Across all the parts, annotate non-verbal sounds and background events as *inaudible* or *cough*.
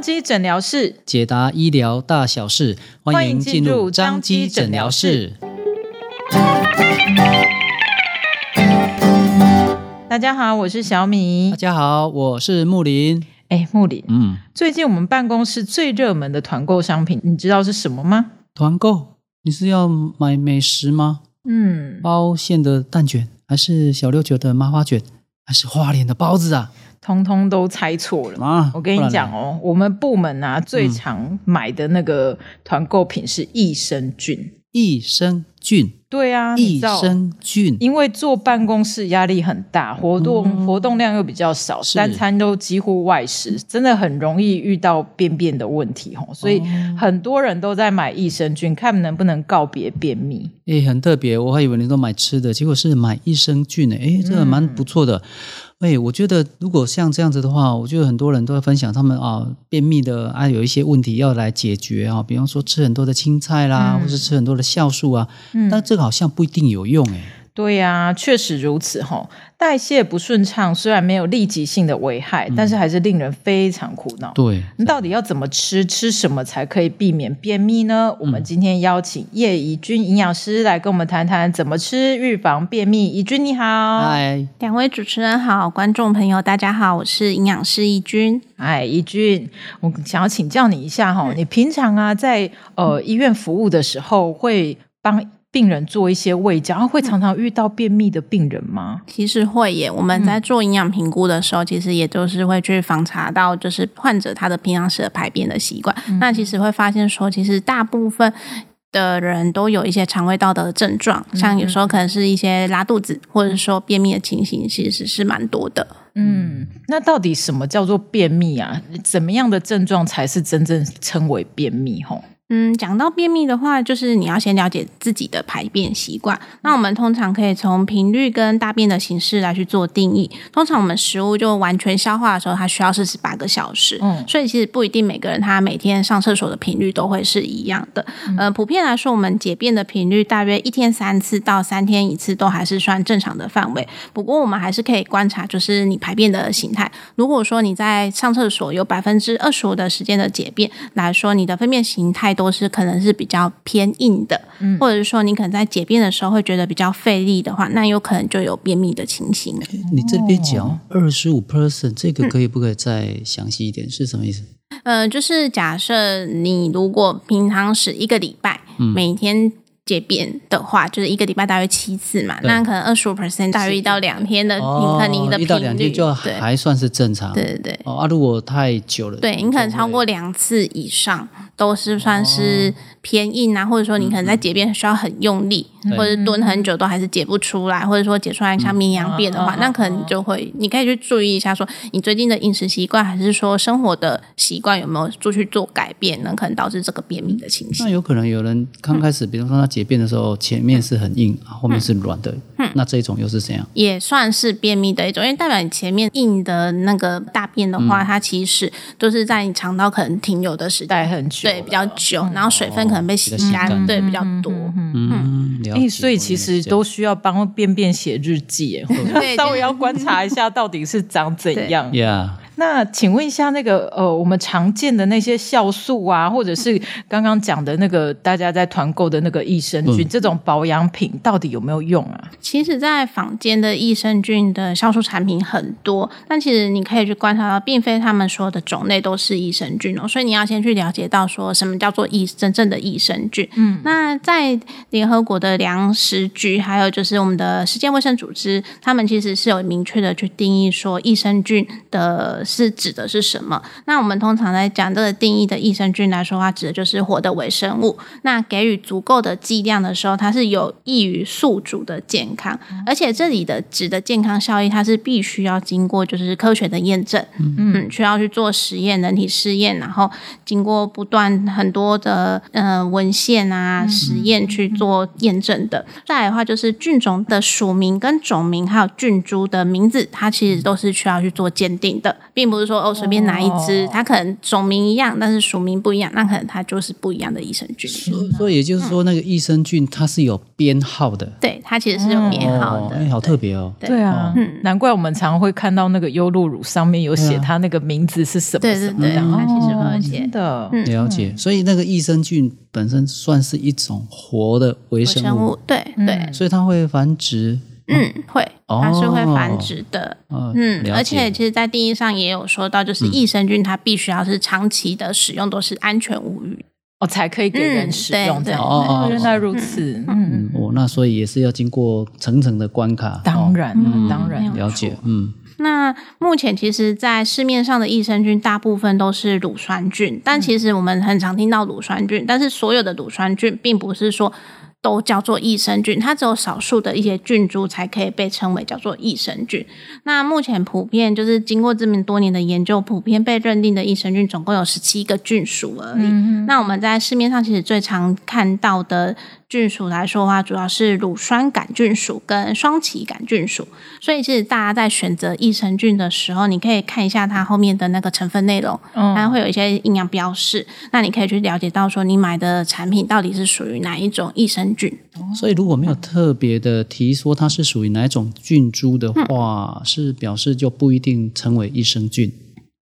彰基诊疗室，解答医疗大小事，欢迎进入张基诊疗室。大家好，我是小米。大家好，我是木林。哎，木林，嗯，最近我们办公室最热门的团购商品，你知道是什么吗？团购？你是要买美食吗？嗯，包馅的蛋卷，还是小六九的麻花卷，还是花莲的包子啊？通通都猜错了。啊，我跟你讲哦，我们部门啊最常买的那个团购品是益生菌。益生菌，对啊，益生菌，因为坐办公室压力很大，活动、嗯、活动量又比较少，三餐都几乎外食，真的很容易遇到便便的问题吼，所以很多人都在买益生菌，看能不能告别便秘。诶，很特别，我还以为你都买吃的，结果是买益生菌呢，诶，这个蛮不错的。嗯哎，我觉得如果像这样子的话，我觉得很多人都会分享他们啊便秘的啊有一些问题要来解决啊，比方说吃很多的青菜啦，嗯、或是吃很多的酵素啊，嗯、但这个好像不一定有用哎。对呀、啊，确实如此哈。代谢不顺畅，虽然没有立即性的危害，嗯、但是还是令人非常苦恼。对，你到底要怎么吃，吃什么才可以避免便秘呢？嗯、我们今天邀请叶怡君营养师来跟我们谈谈怎么吃预防便秘。怡君你好，嗨，两位主持人好，观众朋友大家好，我是营养师怡君。哎，怡君，我想要请教你一下哈，嗯、你平常啊在呃医院服务的时候会帮病人做一些胃教，会常常遇到便秘的病人吗？其实会耶。我们在做营养评估的时候，嗯、其实也就是会去访查到，就是患者他的平常时的排便的习惯。嗯、那其实会发现说，其实大部分的人都有一些肠胃道的症状，嗯、像有时候可能是一些拉肚子，或者说便秘的情形，其实是蛮多的。嗯，那到底什么叫做便秘啊？怎么样的症状才是真正称为便秘？吼？嗯，讲到便秘的话，就是你要先了解自己的排便习惯。那我们通常可以从频率跟大便的形式来去做定义。通常我们食物就完全消化的时候，它需要四十八个小时。嗯，所以其实不一定每个人他每天上厕所的频率都会是一样的。嗯、呃，普遍来说，我们解便的频率大约一天三次到三天一次，都还是算正常的范围。不过我们还是可以观察，就是你排便的形态。如果说你在上厕所有百分之二十五的时间的解便来说，你的粪便形态。都是可能是比较偏硬的，嗯、或者是说你可能在解便的时候会觉得比较费力的话，那有可能就有便秘的情形。你这边讲二十五 percent，这个可以不可以再详细一点？嗯、是什么意思？呃，就是假设你如果平常是一个礼拜，嗯、每天。解便的话，就是一个礼拜大约七次嘛，那可能二十五 percent 大约一到两天的，哦、你看你的频率一到两天就还算是正常。对对对。哦，啊，如果太久了，对你可能超过两次以上，都是算是偏硬啊，哦、或者说你可能在解便需要很用力。或者蹲很久都还是解不出来，或者说解出来像绵羊便的话，那可能你就会，你可以去注意一下，说你最近的饮食习惯，还是说生活的习惯有没有做去做改变，那可能导致这个便秘的情形。那有可能有人刚开始，比如说他解便的时候，前面是很硬，后面是软的，那这一种又是怎样？也算是便秘的一种，因为代表你前面硬的那个大便的话，它其实都是在你肠道可能停留的时间。很久，对，比较久，然后水分可能被吸干，对，比较多，嗯。哎，所以其实都需要帮便便写日记，*laughs* 稍微要观察一下到底是长怎 *laughs* 样。Yeah. 那请问一下，那个呃，我们常见的那些酵素啊，或者是刚刚讲的那个大家在团购的那个益生菌，嗯、这种保养品到底有没有用啊？其实，在坊间的益生菌的酵素产品很多，但其实你可以去观察到，并非他们说的种类都是益生菌哦。所以你要先去了解到，说什么叫做益真正的益生菌。嗯，那在联合国的粮食局，还有就是我们的世界卫生组织，他们其实是有明确的去定义说益生菌的。是指的是什么？那我们通常在讲这个定义的益生菌来说的话，指的就是活的微生物。那给予足够的剂量的时候，它是有益于宿主的健康。而且这里的指的健康效益，它是必须要经过就是科学的验证，嗯，嗯，需要去做实验、人体试验，然后经过不断很多的呃文献啊实验去做验证的。再来的话，就是菌种的属名跟种名，还有菌株的名字，它其实都是需要去做鉴定的。并不是说哦随便拿一支，它可能种名一样，但是属名不一样，那可能它就是不一样的益生菌。所以也就是说，那个益生菌它是有编号的，对，它其实是有编号的，哎，好特别哦。对。啊，难怪我们常会看到那个优酪乳上面有写它那个名字是什么，对对对，它其实会写。的。了解，所以那个益生菌本身算是一种活的微生物，对对，所以它会繁殖。嗯，会，它是会繁殖的。嗯，而且其实，在定义上也有说到，就是益生菌它必须要是长期的使用都是安全无虞哦，才可以给人使用这样。哦，原来如此。嗯，哦，那所以也是要经过层层的关卡。当然，当然了解。嗯，那目前其实，在市面上的益生菌大部分都是乳酸菌，但其实我们很常听到乳酸菌，但是所有的乳酸菌并不是说。都叫做益生菌，它只有少数的一些菌株才可以被称为叫做益生菌。那目前普遍就是经过这么多年的研究，普遍被认定的益生菌总共有十七个菌属而已。嗯、那我们在市面上其实最常看到的。菌属来说的话，主要是乳酸杆菌属跟双歧杆菌属，所以其实大家在选择益生菌的时候，你可以看一下它后面的那个成分内容，它会有一些营养标示，那你可以去了解到说你买的产品到底是属于哪一种益生菌。所以如果没有特别的提说它是属于哪一种菌株的话，嗯、是表示就不一定称为益生菌。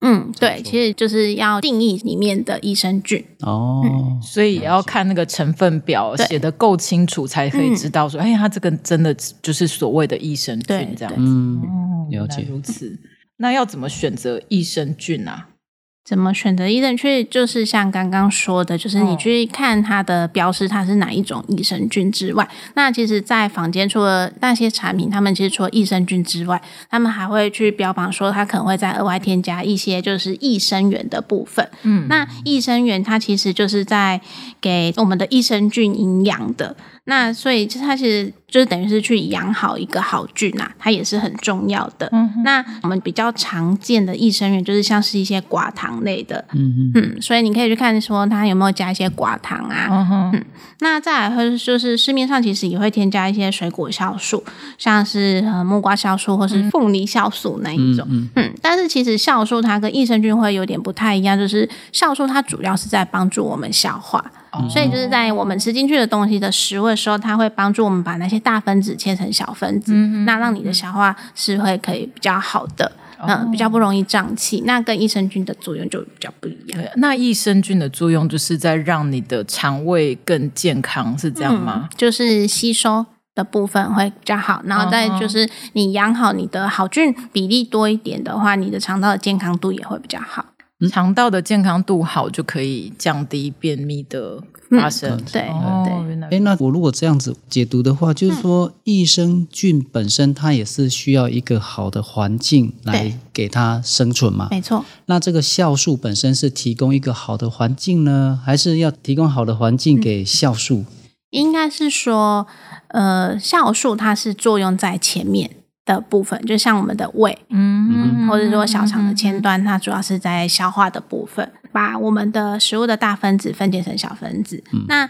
嗯，对，其实就是要定义里面的益生菌哦，嗯、所以也要看那个成分表写得够清楚，才可以知道说，哎、嗯，它这个真的就是所谓的益生菌这样子。嗯，了解如此。那要怎么选择益生菌啊？怎么选择益生菌？就是像刚刚说的，就是你去看它的标识，它是哪一种益生菌之外，那其实，在坊间除了那些产品，他们其实除了益生菌之外，他们还会去标榜说，它可能会再额外添加一些就是益生元的部分。嗯，那益生元它其实就是在给我们的益生菌营养的。那所以，就它其实就是等于是去养好一个好菌呐、啊，它也是很重要的。嗯，那我们比较常见的益生元就是像是一些寡糖类的。嗯哼嗯，所以你可以去看说它有没有加一些寡糖啊。嗯哼嗯，那再来会就是市面上其实也会添加一些水果酵素，像是呃木瓜酵素或是凤梨酵素那一种。嗯嗯，但是其实酵素它跟益生菌会有点不太一样，就是酵素它主要是在帮助我们消化。所以就是在我们吃进去的东西的食物的时候，它会帮助我们把那些大分子切成小分子，那让你的消化是会可以比较好的，哦、嗯，比较不容易胀气。那跟益生菌的作用就比较不一样。那益生菌的作用就是在让你的肠胃更健康，是这样吗？嗯、就是吸收的部分会比较好，然后再就是你养好你的好菌比例多一点的话，你的肠道的健康度也会比较好。肠道的健康度好，就可以降低便秘的发生。嗯、对。哎，那我如果这样子解读的话，就是说益生菌本身它也是需要一个好的环境来给它生存嘛？没错。那这个酵素本身是提供一个好的环境呢，还是要提供好的环境给酵素？嗯、应该是说，呃，酵素它是作用在前面。的部分，就像我们的胃，嗯，或者说小肠的前端，它主要是在消化的部分。把我们的食物的大分子分解成小分子。嗯、那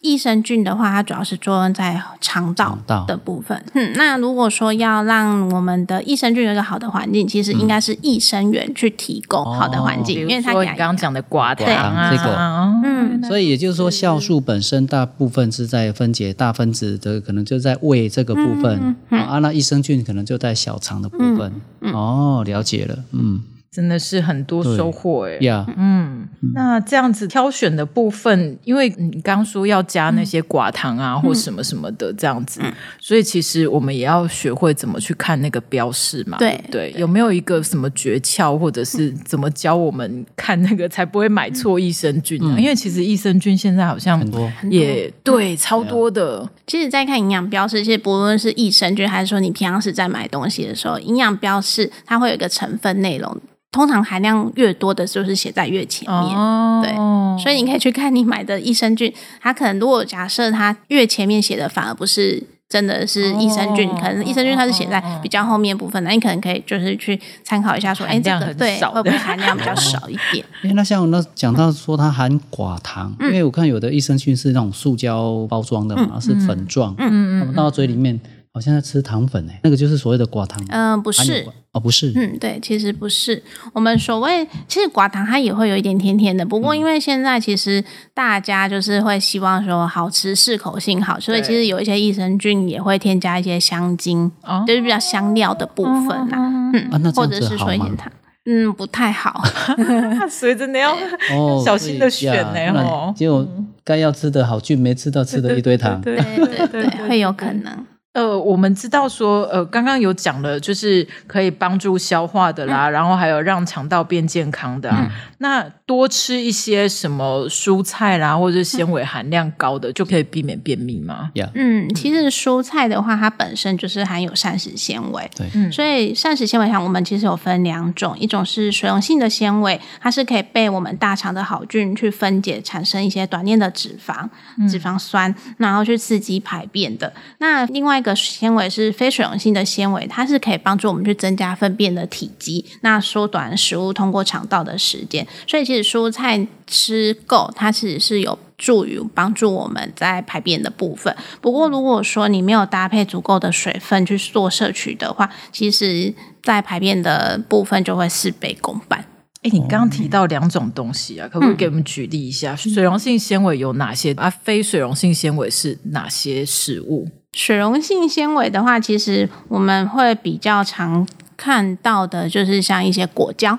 益生菌的话，它主要是作用在肠道的部分。嗯，那如果说要让我们的益生菌有一个好的环境，其实应该是益生元去提供好的环境，嗯、因为它你刚刚讲的寡糖啊，这个，嗯，所以也就是说，酵素本身大部分是在分解大分子的，可能就在胃这个部分。嗯嗯、啊，那益生菌可能就在小肠的部分。嗯嗯、哦，了解了，嗯。真的是很多收获哎，呀，嗯，那这样子挑选的部分，因为你刚刚说要加那些寡糖啊，或什么什么的这样子，所以其实我们也要学会怎么去看那个标示嘛，对对，有没有一个什么诀窍，或者是怎么教我们看那个才不会买错益生菌呢？因为其实益生菌现在好像很多，也对，超多的。其实，在看营养标示，其实不论是益生菌，还是说你平常是在买东西的时候，营养标示它会有一个成分内容。通常含量越多的，就是写在越前面。哦、对，所以你可以去看你买的益生菌，它可能如果假设它越前面写的反而不是真的是益生菌，哦、可能益生菌它是写在比较后面部分，那、哦、你可能可以就是去参考一下说，说哎，这个对会不会含量比较少一点？*laughs* 哎，那像那讲到说它含寡糖，嗯、因为我看有的益生菌是那种塑胶包装的嘛，嗯、是粉状，嗯。嗯，到嘴里面。好像在吃糖粉哎，那个就是所谓的寡糖。嗯、呃，不是哦，不是。嗯，对，其实不是。我们所谓其实寡糖它也会有一点甜甜的，不过因为现在其实大家就是会希望说好吃、适口性好，所以其实有一些益生菌也会添加一些香精，哦、就是比较香料的部分啦。哦、嗯，啊、或者是说一点糖，嗯，不太好。*laughs* 所以真的要 *laughs* *laughs* 小心的选呢。哦，就该要吃的好菌没吃到，吃的一堆糖。对对对，对，对，会有可能。呃，我们知道说，呃，刚刚有讲了，就是可以帮助消化的啦，嗯、然后还有让肠道变健康的、啊。嗯、那多吃一些什么蔬菜啦，或者是纤维含量高的，嗯、就可以避免便秘吗.嗯，其实蔬菜的话，它本身就是含有膳食纤维。对，嗯，所以膳食纤维上，我们其实有分两种，一种是水溶性的纤维，它是可以被我们大肠的好菌去分解，产生一些短链的脂肪、脂肪酸，嗯、然后去刺激排便的。那另外一个纤维是非水溶性的纤维，它是可以帮助我们去增加粪便的体积，那缩短食物通过肠道的时间。所以其实蔬菜吃够，它其实是有助于帮助我们在排便的部分。不过如果说你没有搭配足够的水分去做摄取的话，其实在排便的部分就会事倍功半。哎，你刚刚提到两种东西啊，可不可以给我们举例一下？嗯、水溶性纤维有哪些？啊，非水溶性纤维是哪些食物？水溶性纤维的话，其实我们会比较常看到的，就是像一些果胶，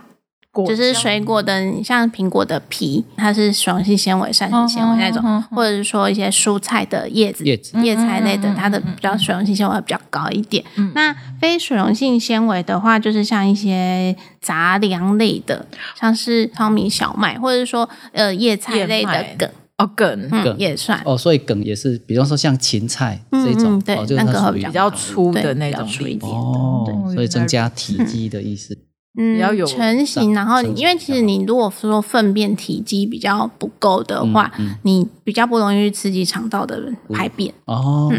果就是水果的，像苹果的皮，它是水溶性纤维、膳食纤维那种，哦哦哦哦、或者是说一些蔬菜的叶子、叶子叶菜类的，它的比较水溶性纤维比较高一点。嗯、那非水溶性纤维的话，就是像一些杂粮类的，像是糙米、小麦，或者是说呃叶菜类的梗。哦，梗。梗。也算。哦，所以梗也是，比方说像芹菜这种，对，那个比较粗的那种一点哦，所以增加体积的意思。嗯，要有成型，然后因为其实你如果说粪便体积比较不够的话，你比较不容易去刺激肠道的排便哦。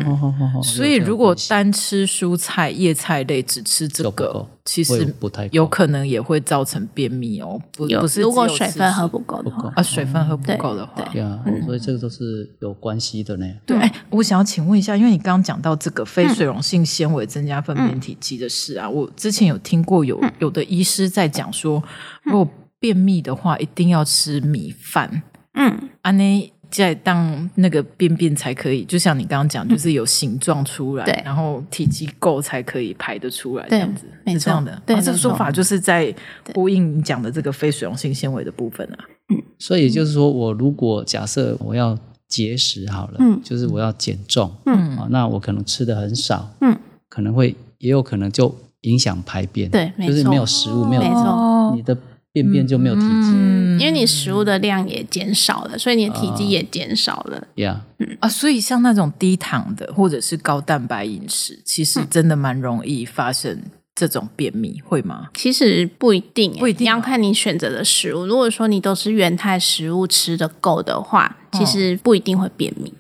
所以如果单吃蔬菜、叶菜类，只吃这个，其实不太有可能也会造成便秘哦。不，不是如果水分喝不够的话。啊，水分喝不够的话，对啊，所以这个都是有关系的呢。对，哎，我想要请问一下，因为你刚刚讲到这个非水溶性纤维增加粪便体积的事啊，我之前有听过有有的医师在讲说，如果便秘的话，一定要吃米饭。嗯，安内在当那个便便才可以，就像你刚刚讲，就是有形状出来，对，然后体积够才可以排得出来，这样子是这样的。对，这个说法就是在呼应你讲的这个非水溶性纤维的部分啊。嗯，所以也就是说，我如果假设我要节食好了，嗯，就是我要减重，嗯，那我可能吃的很少，嗯，可能会也有可能就。影响排便，对，就是没有食物，没有，没错，你的便便就没有体积，嗯，因为你食物的量也减少了，所以你的体积也减少了。呀，嗯啊，所以像那种低糖的或者是高蛋白饮食，其实真的蛮容易发生这种便秘，会吗？其实不一定，不一定，你要看你选择的食物。如果说你都是原态食物吃的够的话，其实不一定会便秘。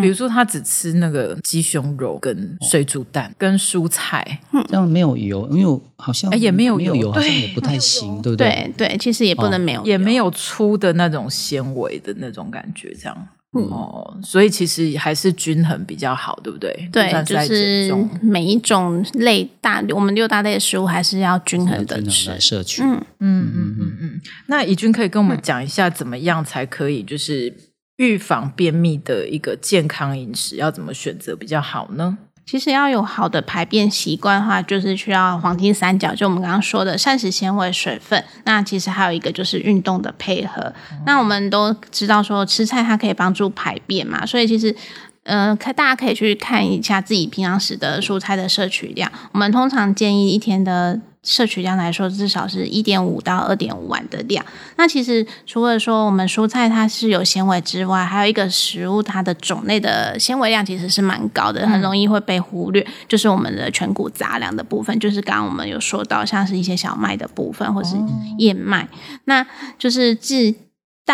比如说，他只吃那个鸡胸肉、跟水煮蛋、跟蔬菜，这样没有油，因为好像也没有油，好像也不太行，对不对？对对，其实也不能没有，也没有粗的那种纤维的那种感觉，这样哦。所以其实还是均衡比较好，对不对？对，就是每一种类大，我们六大类的食物还是要均衡的吃来摄取。嗯嗯嗯嗯嗯。那怡君可以跟我们讲一下，怎么样才可以就是。预防便秘的一个健康饮食要怎么选择比较好呢？其实要有好的排便习惯的话，就是需要黄金三角，就我们刚刚说的膳食纤维、水分。那其实还有一个就是运动的配合。那我们都知道说吃菜它可以帮助排便嘛，所以其实嗯，可大家可以去看一下自己平常时的蔬菜的摄取量。我们通常建议一天的。摄取量来说，至少是一点五到二点五碗的量。那其实除了说我们蔬菜它是有纤维之外，还有一个食物它的种类的纤维量其实是蛮高的，很容易会被忽略。就是我们的全谷杂粮的部分，就是刚刚我们有说到，像是一些小麦的部分或是燕麦，那就是自。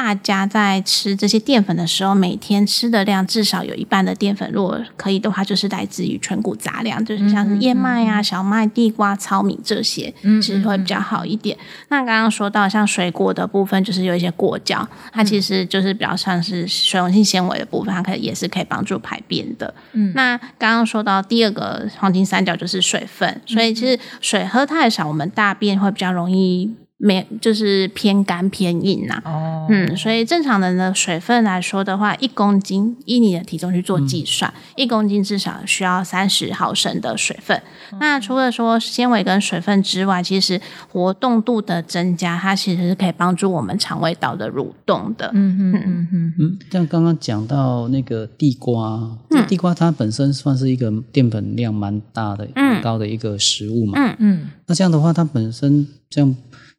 大家在吃这些淀粉的时候，每天吃的量至少有一半的淀粉，如果可以的话，就是来自于全谷杂粮，就是像是燕麦啊、小麦、地瓜、糙米这些，其实会比较好一点。那刚刚说到像水果的部分，就是有一些果胶，它其实就是比较像是水溶性纤维的部分，它可以也是可以帮助排便的。嗯，那刚刚说到第二个黄金三角就是水分，所以其实水喝太少，我们大便会比较容易。没，就是偏干偏硬呐、啊。哦，嗯，所以正常人的水分来说的话，一公斤依你的体重去做计算，一、嗯、公斤至少需要三十毫升的水分。嗯、那除了说纤维跟水分之外，其实活动度的增加，它其实是可以帮助我们肠胃道的蠕动的。嗯嗯嗯嗯嗯。像刚刚讲到那个地瓜，嗯、地瓜它本身算是一个淀粉量蛮大的、蛮高的一个食物嘛。嗯嗯。那这样的话，它本身这样。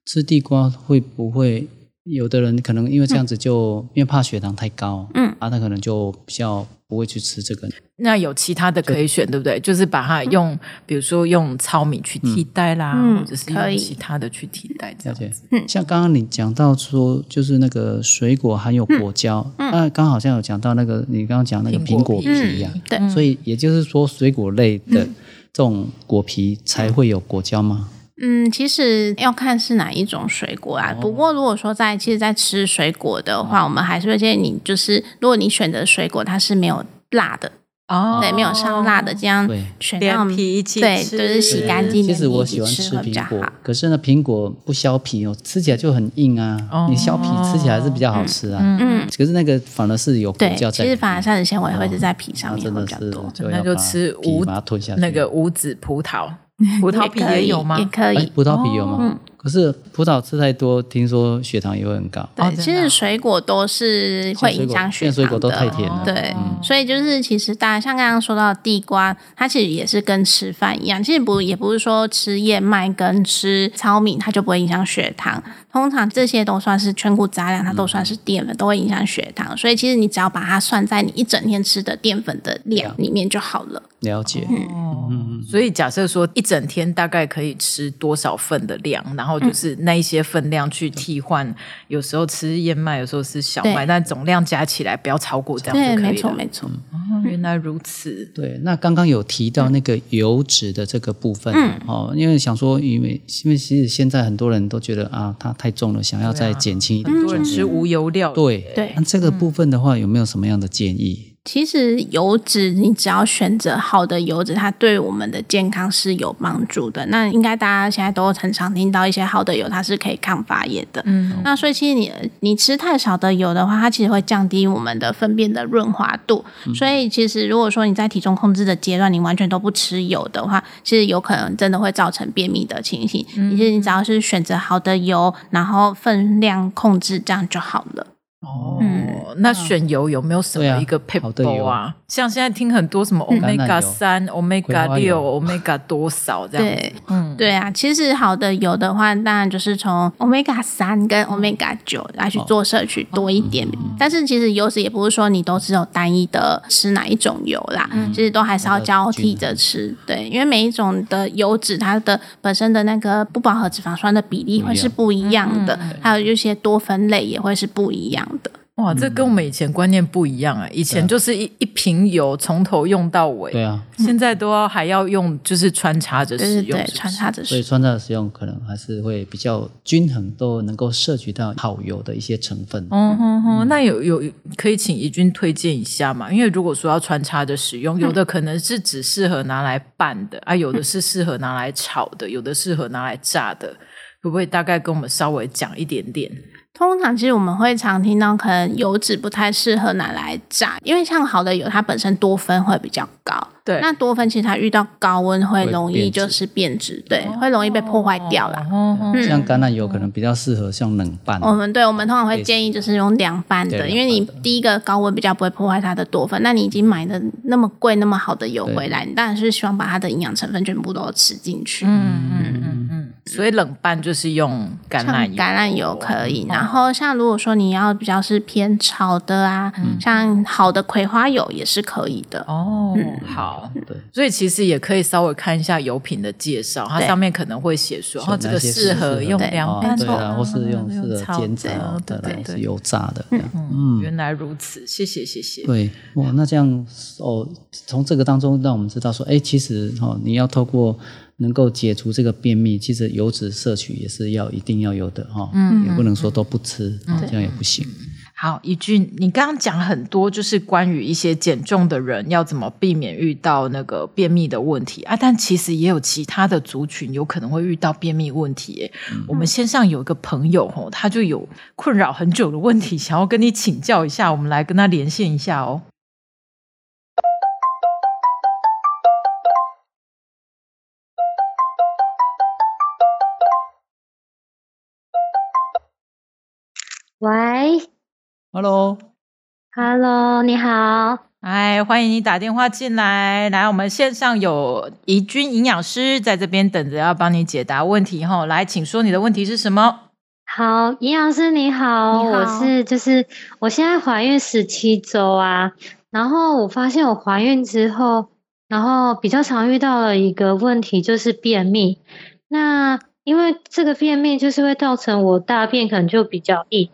吃地瓜会不会有的人可能因为这样子就、嗯、因为怕血糖太高，嗯啊，他可能就比较不会去吃这个。那有其他的可以选，对，不对？就是把它用，嗯、比如说用糙米去替代啦，嗯、或者是用其他的去替代这样子。嗯，像刚刚你讲到说，就是那个水果含有果胶，嗯、那刚好像有讲到那个你刚刚讲那个苹果皮啊，嗯、对，所以也就是说水果类的这种果皮才会有果胶吗？嗯，其实要看是哪一种水果啊。不过如果说在其实，在吃水果的话，我们还是会建议你，就是如果你选择水果，它是没有辣的哦，对，没有上辣的，这样选那种皮一起对，就是洗干净的。其实我喜欢吃苹果，可是呢，苹果不削皮哦，吃起来就很硬啊。你削皮吃起来还是比较好吃啊。嗯，可是那个反而是有果胶在。其实反而膳食纤维会是在皮上面会比较多。那就吃无那个无籽葡萄。*laughs* 葡萄皮也有吗？也可以，欸、葡萄皮有吗？嗯可是葡萄吃太多，听说血糖也会很高。对，其实水果都是会影响血糖的。水果都太甜了。对，所以就是其实大家像刚刚说到地瓜，它其实也是跟吃饭一样，其实不也不是说吃燕麦跟吃糙米它就不会影响血糖。通常这些都算是全谷杂粮，它都算是淀粉，都会影响血糖。所以其实你只要把它算在你一整天吃的淀粉的量里面就好了。了解。嗯，所以假设说一整天大概可以吃多少份的量，然后。就是那一些分量去替换，有时候吃燕麦，有时候吃小麦，但总量加起来不要超过这样就可以了。没错，没错。原来如此。对，那刚刚有提到那个油脂的这个部分，哦，因为想说，因为因为其实现在很多人都觉得啊，它太重了，想要再减轻一点。很多人吃无油料。对对。那这个部分的话，有没有什么样的建议？其实油脂，你只要选择好的油脂，它对我们的健康是有帮助的。那应该大家现在都很常听到一些好的油，它是可以抗发炎的。嗯，那所以其实你你吃太少的油的话，它其实会降低我们的粪便的润滑度。嗯、所以其实如果说你在体重控制的阶段，你完全都不吃油的话，其实有可能真的会造成便秘的情形。嗯、其实你只要是选择好的油，然后分量控制，这样就好了。哦，嗯、那选油有没有什么一个配方啊？像现在听很多什么 omega 三、omega 六、omega 多少这样子。对，嗯，对啊，其实好的油的话，当然就是从 omega 三跟 omega 九来去做摄取多一点。但是其实油脂也不是说你都只有单一的吃哪一种油啦，其实都还是要交替着吃。对，因为每一种的油脂它的本身的那个不饱和脂肪酸的比例会是不一样。的，还有一些多酚类也会是不一样。哇，这跟我们以前观念不一样啊！以前就是一一瓶油从头用到尾，对啊，现在都要还要用，就是穿插着使用，穿插着使用，所以穿插着使用可能还是会比较均衡，都能够摄取到好油的一些成分。嗯哼哼，那有有可以请怡君推荐一下嘛？因为如果说要穿插着使用，有的可能是只适合拿来拌的啊，有的是适合拿来炒的，有的适合拿来炸的，可不可以大概跟我们稍微讲一点点？通常其实我们会常听到，可能油脂不太适合拿来炸，因为像好的油，它本身多酚会比较高。对，那多酚其实它遇到高温会容易就是变质，对，会容易被破坏掉了。像橄榄油可能比较适合像冷拌。我们对，我们通常会建议就是用凉拌的，因为你第一个高温比较不会破坏它的多酚。那你已经买的那么贵那么好的油回来，你当然是希望把它的营养成分全部都吃进去。嗯嗯嗯嗯。所以冷拌就是用橄榄油，橄榄油可以。然后像如果说你要比较是偏炒的啊，像好的葵花油也是可以的。哦，好，对。所以其实也可以稍微看一下油品的介绍，它上面可能会写说，哦，这个适合用凉拌，对啊，或是用适合煎炸，对对对，油炸的。嗯，原来如此，谢谢谢谢。对，哇，那这样哦，从这个当中让我们知道说，哎，其实哦，你要透过。能够解除这个便秘，其实油脂摄取也是要一定要有的哈，嗯，也不能说都不吃，嗯、这样也不行。好，怡君，你刚刚讲很多，就是关于一些减重的人要怎么避免遇到那个便秘的问题啊，但其实也有其他的族群有可能会遇到便秘问题。嗯、我们线上有一个朋友哦，他就有困扰很久的问题，想要跟你请教一下，我们来跟他连线一下哦。，Hello，Hello，你好，哎，欢迎你打电话进来，来，我们线上有怡君营养师在这边等着要帮你解答问题哈，来，请说你的问题是什么？好，营养师你好，你好，我是就是我现在怀孕十七周啊，然后我发现我怀孕之后，然后比较常遇到了一个问题就是便秘，那因为这个便秘就是会造成我大便可能就比较硬。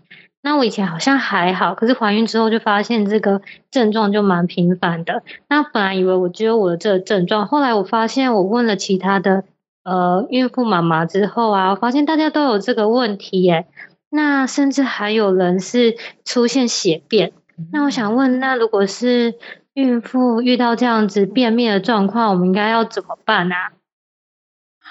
那我以前好像还好，可是怀孕之后就发现这个症状就蛮频繁的。那本来以为我只有我的这个症状，后来我发现我问了其他的呃孕妇妈妈之后啊，我发现大家都有这个问题耶。那甚至还有人是出现血便。那我想问，那如果是孕妇遇到这样子便秘的状况，我们应该要怎么办啊？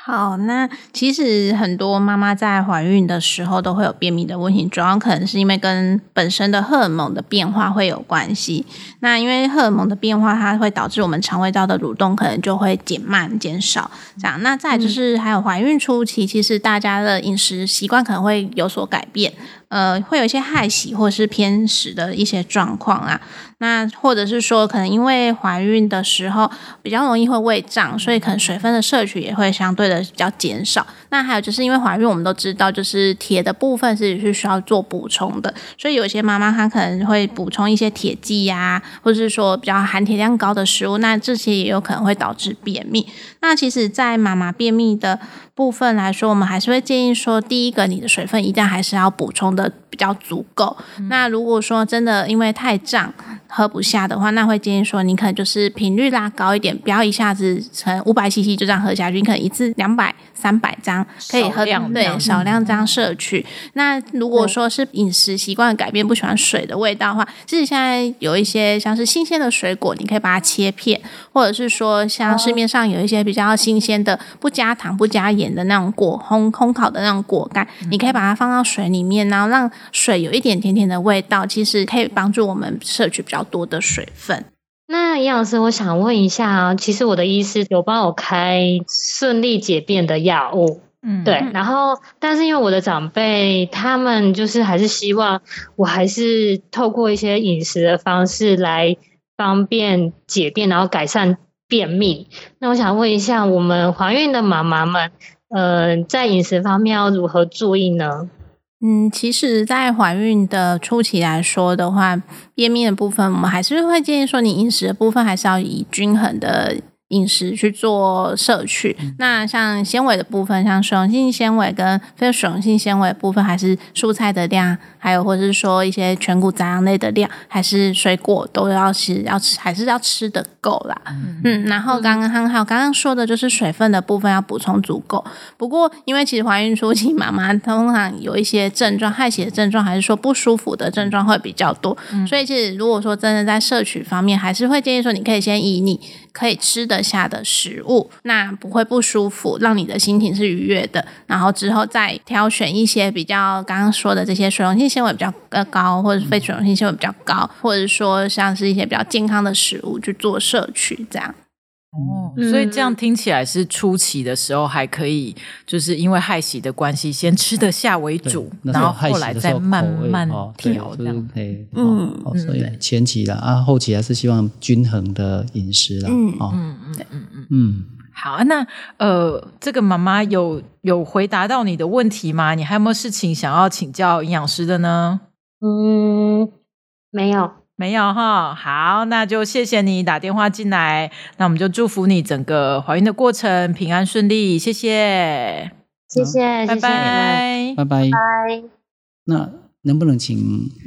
好，那其实很多妈妈在怀孕的时候都会有便秘的问题，主要可能是因为跟本身的荷尔蒙的变化会有关系。那因为荷尔蒙的变化，它会导致我们肠胃道的蠕动可能就会减慢、减少。这样，那再就是还有怀孕初期，其实大家的饮食习惯可能会有所改变。呃，会有一些害喜或是偏食的一些状况啊，那或者是说，可能因为怀孕的时候比较容易会胃胀，所以可能水分的摄取也会相对的比较减少。那还有就是因为怀孕，我们都知道，就是铁的部分是是需要做补充的，所以有些妈妈她可能会补充一些铁剂呀，或者是说比较含铁量高的食物，那这些也有可能会导致便秘。那其实，在妈妈便秘的部分来说，我们还是会建议说，第一个，你的水分一定还是要补充的比较足够。嗯、那如果说真的因为太胀喝不下的话，那会建议说，你可能就是频率拉高一点，不要一下子成五百 CC 就这样喝下去，你可能一次两百、三百张可以喝量，对，少量这样摄取。嗯、那如果说是饮食习惯改变，不喜欢水的味道的话，其实现在有一些像是新鲜的水果，你可以把它切片，或者是说像市面上有一些比较新鲜的，不加糖、不加盐。的那种果烘烘烤的那种果干，嗯、你可以把它放到水里面，然后让水有一点甜甜的味道，其实可以帮助我们摄取比较多的水分。那营养师，我想问一下啊，其实我的医师有帮我开顺利解便的药物，嗯，对，然后但是因为我的长辈他们就是还是希望我还是透过一些饮食的方式来方便解便，然后改善。便秘，那我想问一下，我们怀孕的妈妈们，呃，在饮食方面要如何注意呢？嗯，其实，在怀孕的初期来说的话，便秘的部分，我们还是会建议说，你饮食的部分还是要以均衡的饮食去做摄取。嗯、那像纤维的部分，像水溶性纤维跟非水溶性纤维的部分，还是蔬菜的量。还有，或者是说一些全谷杂粮类的量，还是水果都要吃，要吃还是要吃的够啦。嗯，嗯，然后刚刚还有刚刚说的就是水分的部分要补充足够。不过，因为其实怀孕初期妈妈通常有一些症状，害喜的症状，还是说不舒服的症状会比较多。嗯，所以其实如果说真的在摄取方面，还是会建议说，你可以先以你可以吃得下的食物，那不会不舒服，让你的心情是愉悦的。然后之后再挑选一些比较刚刚说的这些水溶性。纤维比较高，或者非水溶性纤维比较高，或者说像是一些比较健康的食物去做摄取，这样。哦，所以这样听起来是初期的时候还可以，就是因为害喜的关系，先吃得下为主，然后后来再慢慢调这样。嗯，所以前期啦啊，后期还是希望均衡的饮食啦。嗯嗯嗯嗯嗯。好，那呃，这个妈妈有有回答到你的问题吗？你还有没有事情想要请教营养师的呢？嗯，没有，没有哈。好，那就谢谢你打电话进来，那我们就祝福你整个怀孕的过程平安顺利，谢谢，谢谢，拜拜，拜拜，拜。那能不能请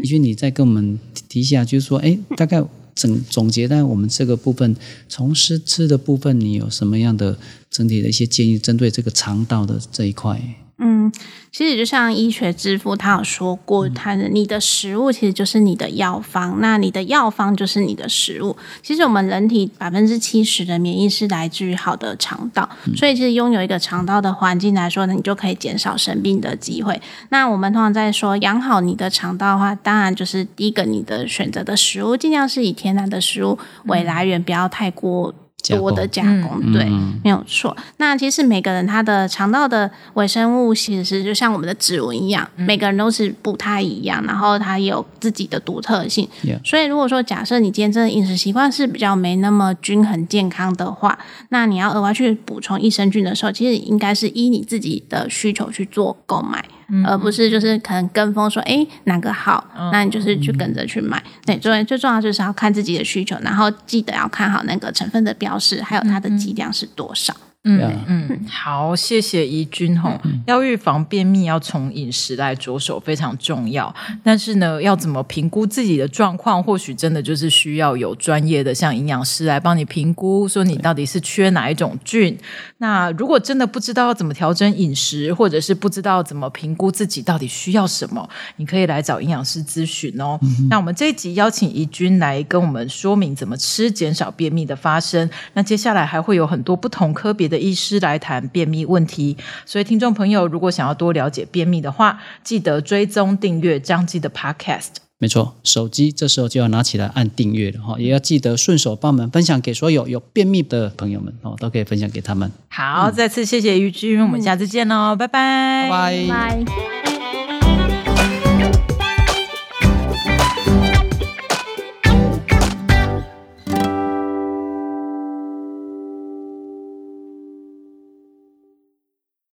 怡君你再跟我们提一下，就是说，哎，大概。总总结在我们这个部分，从试吃的部分，你有什么样的整体的一些建议，针对这个肠道的这一块？嗯，其实就像医学之父他有说过，他的你的食物其实就是你的药方，那你的药方就是你的食物。其实我们人体百分之七十的免疫是来自于好的肠道，所以其实拥有一个肠道的环境来说呢，你就可以减少生病的机会。那我们通常在说养好你的肠道的话，当然就是第一个，你的选择的食物尽量是以天然的食物为来源，不要太过。多的加工，嗯、对，嗯、没有错。那其实每个人他的肠道的微生物，其实是就像我们的指纹一样，嗯、每个人都是不太一样，然后它也有自己的独特性。所以如果说假设你今天真的饮食习惯是比较没那么均衡健康的话，那你要额外去补充益生菌的时候，其实应该是依你自己的需求去做购买。而不是就是可能跟风说，哎，哪个好，那你就是去跟着去买。对，最最重要就是要看自己的需求，然后记得要看好那个成分的标识，还有它的剂量是多少。嗯嗯，好，谢谢怡君吼。要预防便秘，要从饮食来着手，非常重要。但是呢，要怎么评估自己的状况，或许真的就是需要有专业的像营养师来帮你评估，说你到底是缺哪一种菌。那如果真的不知道要怎么调整饮食，或者是不知道怎么评估自己到底需要什么，你可以来找营养师咨询哦。嗯、那我们这一集邀请怡君来跟我们说明怎么吃，减少便秘的发生。那接下来还会有很多不同科别的医师来谈便秘问题，所以听众朋友如果想要多了解便秘的话，记得追踪订阅张记的 Podcast。没错，手机这时候就要拿起来按订阅了哈，也要记得顺手帮我们分享给所有有便秘的朋友们哦，都可以分享给他们。好，嗯、再次谢谢于君，我们下次见喽，拜拜，拜拜。拜拜。